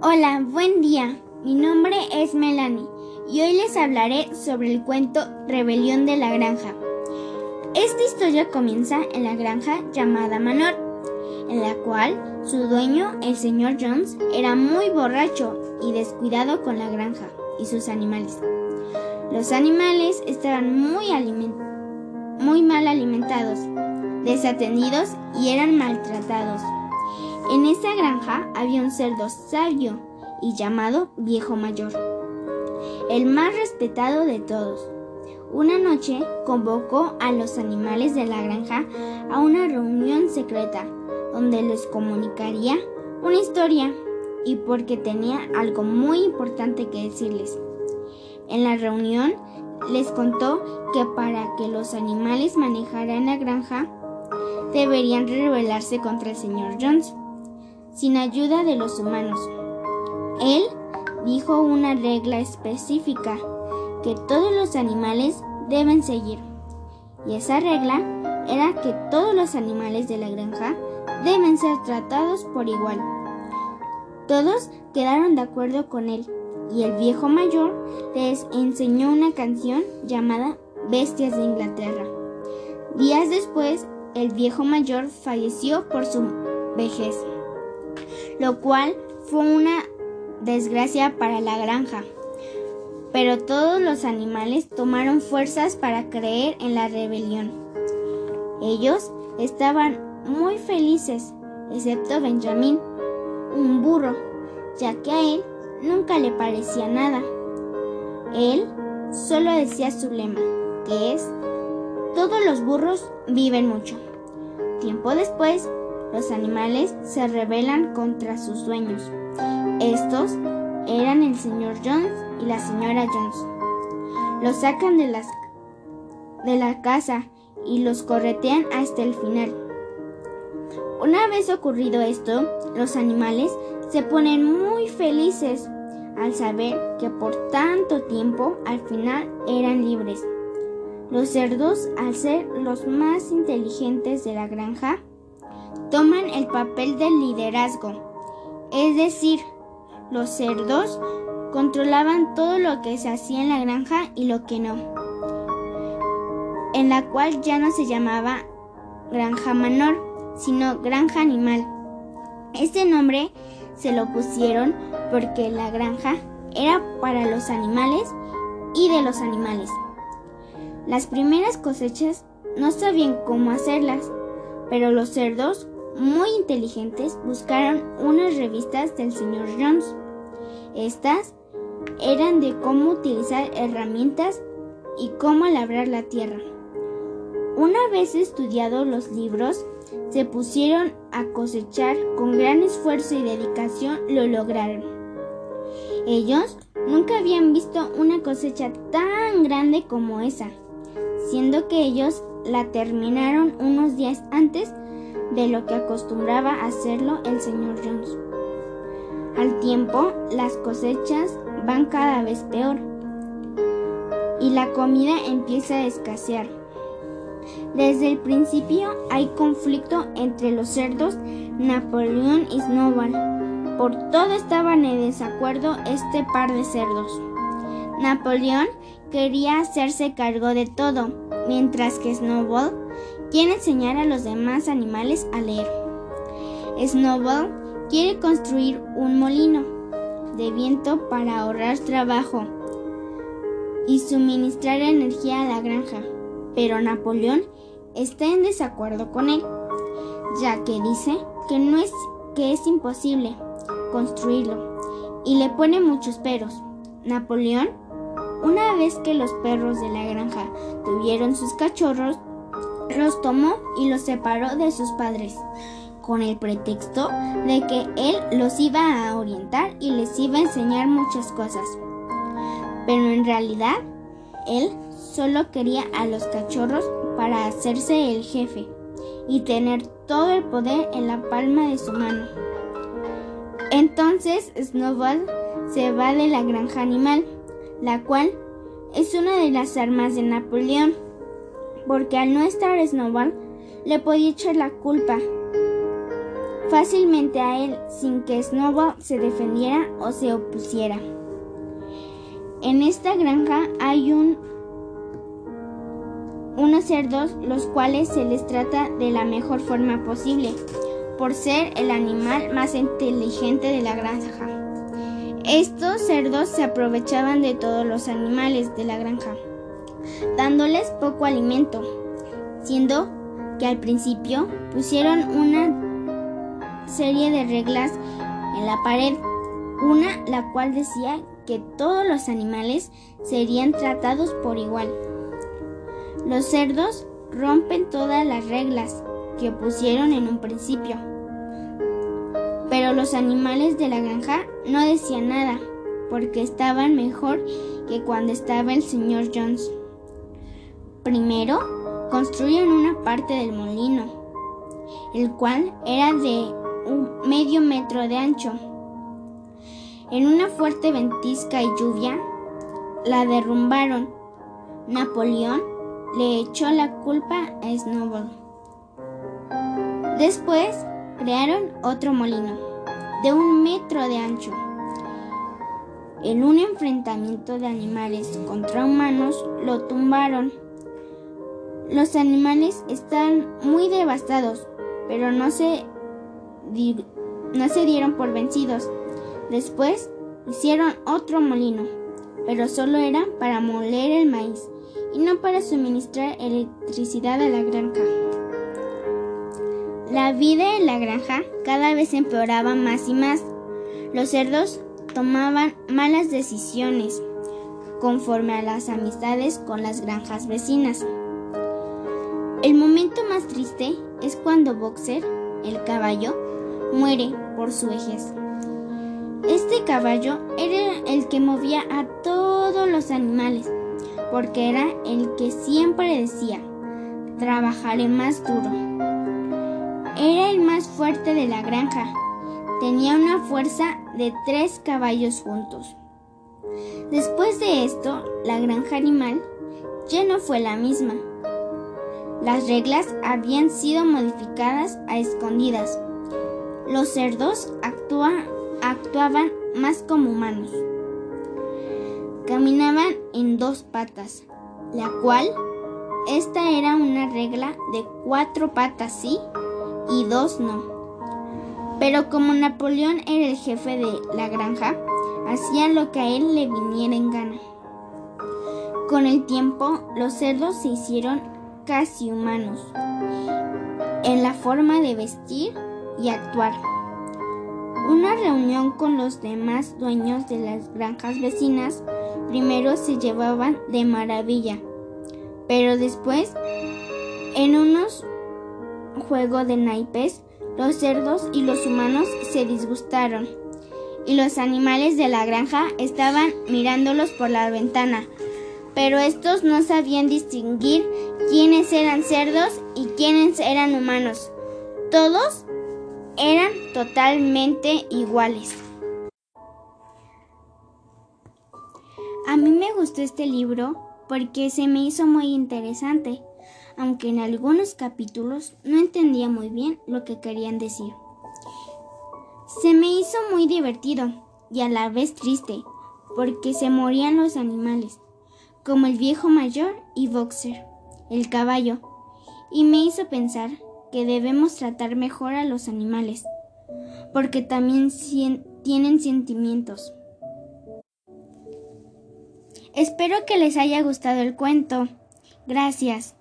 Hola, buen día. Mi nombre es Melanie y hoy les hablaré sobre el cuento Rebelión de la Granja. Esta historia comienza en la granja llamada Manor, en la cual su dueño, el señor Jones, era muy borracho y descuidado con la granja y sus animales. Los animales estaban muy, muy mal alimentados, desatendidos y eran maltratados. En esa granja había un cerdo sabio y llamado Viejo Mayor, el más respetado de todos. Una noche convocó a los animales de la granja a una reunión secreta donde les comunicaría una historia y porque tenía algo muy importante que decirles. En la reunión les contó que para que los animales manejaran la granja deberían rebelarse contra el señor Jones sin ayuda de los humanos. Él dijo una regla específica que todos los animales deben seguir. Y esa regla era que todos los animales de la granja deben ser tratados por igual. Todos quedaron de acuerdo con él y el viejo mayor les enseñó una canción llamada Bestias de Inglaterra. Días después, el viejo mayor falleció por su vejez lo cual fue una desgracia para la granja. Pero todos los animales tomaron fuerzas para creer en la rebelión. Ellos estaban muy felices, excepto Benjamín, un burro, ya que a él nunca le parecía nada. Él solo decía su lema, que es, todos los burros viven mucho. Tiempo después, los animales se rebelan contra sus dueños. Estos eran el señor Jones y la señora Jones. Los sacan de, de la casa y los corretean hasta el final. Una vez ocurrido esto, los animales se ponen muy felices al saber que por tanto tiempo al final eran libres. Los cerdos, al ser los más inteligentes de la granja, toman el papel del liderazgo, es decir, los cerdos controlaban todo lo que se hacía en la granja y lo que no, en la cual ya no se llamaba granja menor, sino granja animal. Este nombre se lo pusieron porque la granja era para los animales y de los animales. Las primeras cosechas no sabían cómo hacerlas, pero los cerdos muy inteligentes buscaron unas revistas del señor Jones. Estas eran de cómo utilizar herramientas y cómo labrar la tierra. Una vez estudiados los libros, se pusieron a cosechar con gran esfuerzo y dedicación lo lograron. Ellos nunca habían visto una cosecha tan grande como esa, siendo que ellos la terminaron unos días antes de lo que acostumbraba hacerlo el señor Jones. Al tiempo, las cosechas van cada vez peor y la comida empieza a escasear. Desde el principio hay conflicto entre los cerdos Napoleón y Snowball. Por todo estaban en desacuerdo este par de cerdos. Napoleón quería hacerse cargo de todo, mientras que Snowball quiere enseñar a los demás animales a leer. Snowball quiere construir un molino de viento para ahorrar trabajo y suministrar energía a la granja, pero Napoleón está en desacuerdo con él, ya que dice que no es que es imposible construirlo y le pone muchos peros. Napoleón, una vez que los perros de la granja tuvieron sus cachorros, los tomó y los separó de sus padres, con el pretexto de que él los iba a orientar y les iba a enseñar muchas cosas. Pero en realidad, él solo quería a los cachorros para hacerse el jefe y tener todo el poder en la palma de su mano. Entonces Snowball se va de la granja animal, la cual es una de las armas de Napoleón porque al no estar Snowball le podía echar la culpa fácilmente a él sin que Snowball se defendiera o se opusiera. En esta granja hay un, unos cerdos los cuales se les trata de la mejor forma posible, por ser el animal más inteligente de la granja. Estos cerdos se aprovechaban de todos los animales de la granja, dándoles poco alimento, siendo que al principio pusieron una serie de reglas en la pared, una la cual decía que todos los animales serían tratados por igual. Los cerdos rompen todas las reglas que pusieron en un principio. Pero los animales de la granja no decían nada, porque estaban mejor que cuando estaba el señor Jones. Primero, construyeron una parte del molino, el cual era de un medio metro de ancho en una fuerte ventisca y lluvia, la derrumbaron. Napoleón le echó la culpa a Snowball. Después crearon otro molino de un metro de ancho. En un enfrentamiento de animales contra humanos lo tumbaron. Los animales están muy devastados, pero no se, no se dieron por vencidos Después hicieron otro molino, pero solo era para moler el maíz y no para suministrar electricidad a la granja. La vida en la granja cada vez empeoraba más y más. Los cerdos tomaban malas decisiones conforme a las amistades con las granjas vecinas. El momento más triste es cuando Boxer, el caballo, muere por su vejez. Este caballo era el que movía a todos los animales, porque era el que siempre decía, trabajaré más duro. Era el más fuerte de la granja, tenía una fuerza de tres caballos juntos. Después de esto, la granja animal ya no fue la misma. Las reglas habían sido modificadas a escondidas. Los cerdos actuaban más como humanos. Caminaban en dos patas, la cual esta era una regla de cuatro patas sí y dos no. Pero como Napoleón era el jefe de la granja, hacía lo que a él le viniera en gana. Con el tiempo, los cerdos se hicieron casi humanos en la forma de vestir y actuar. Una reunión con los demás dueños de las granjas vecinas primero se llevaban de maravilla, pero después, en unos juegos de naipes, los cerdos y los humanos se disgustaron y los animales de la granja estaban mirándolos por la ventana, pero estos no sabían distinguir quiénes eran cerdos y quiénes eran humanos. Todos eran totalmente iguales. A mí me gustó este libro porque se me hizo muy interesante, aunque en algunos capítulos no entendía muy bien lo que querían decir. Se me hizo muy divertido y a la vez triste, porque se morían los animales, como el viejo mayor y Boxer, el caballo, y me hizo pensar que debemos tratar mejor a los animales, porque también tienen sentimientos. Espero que les haya gustado el cuento. Gracias.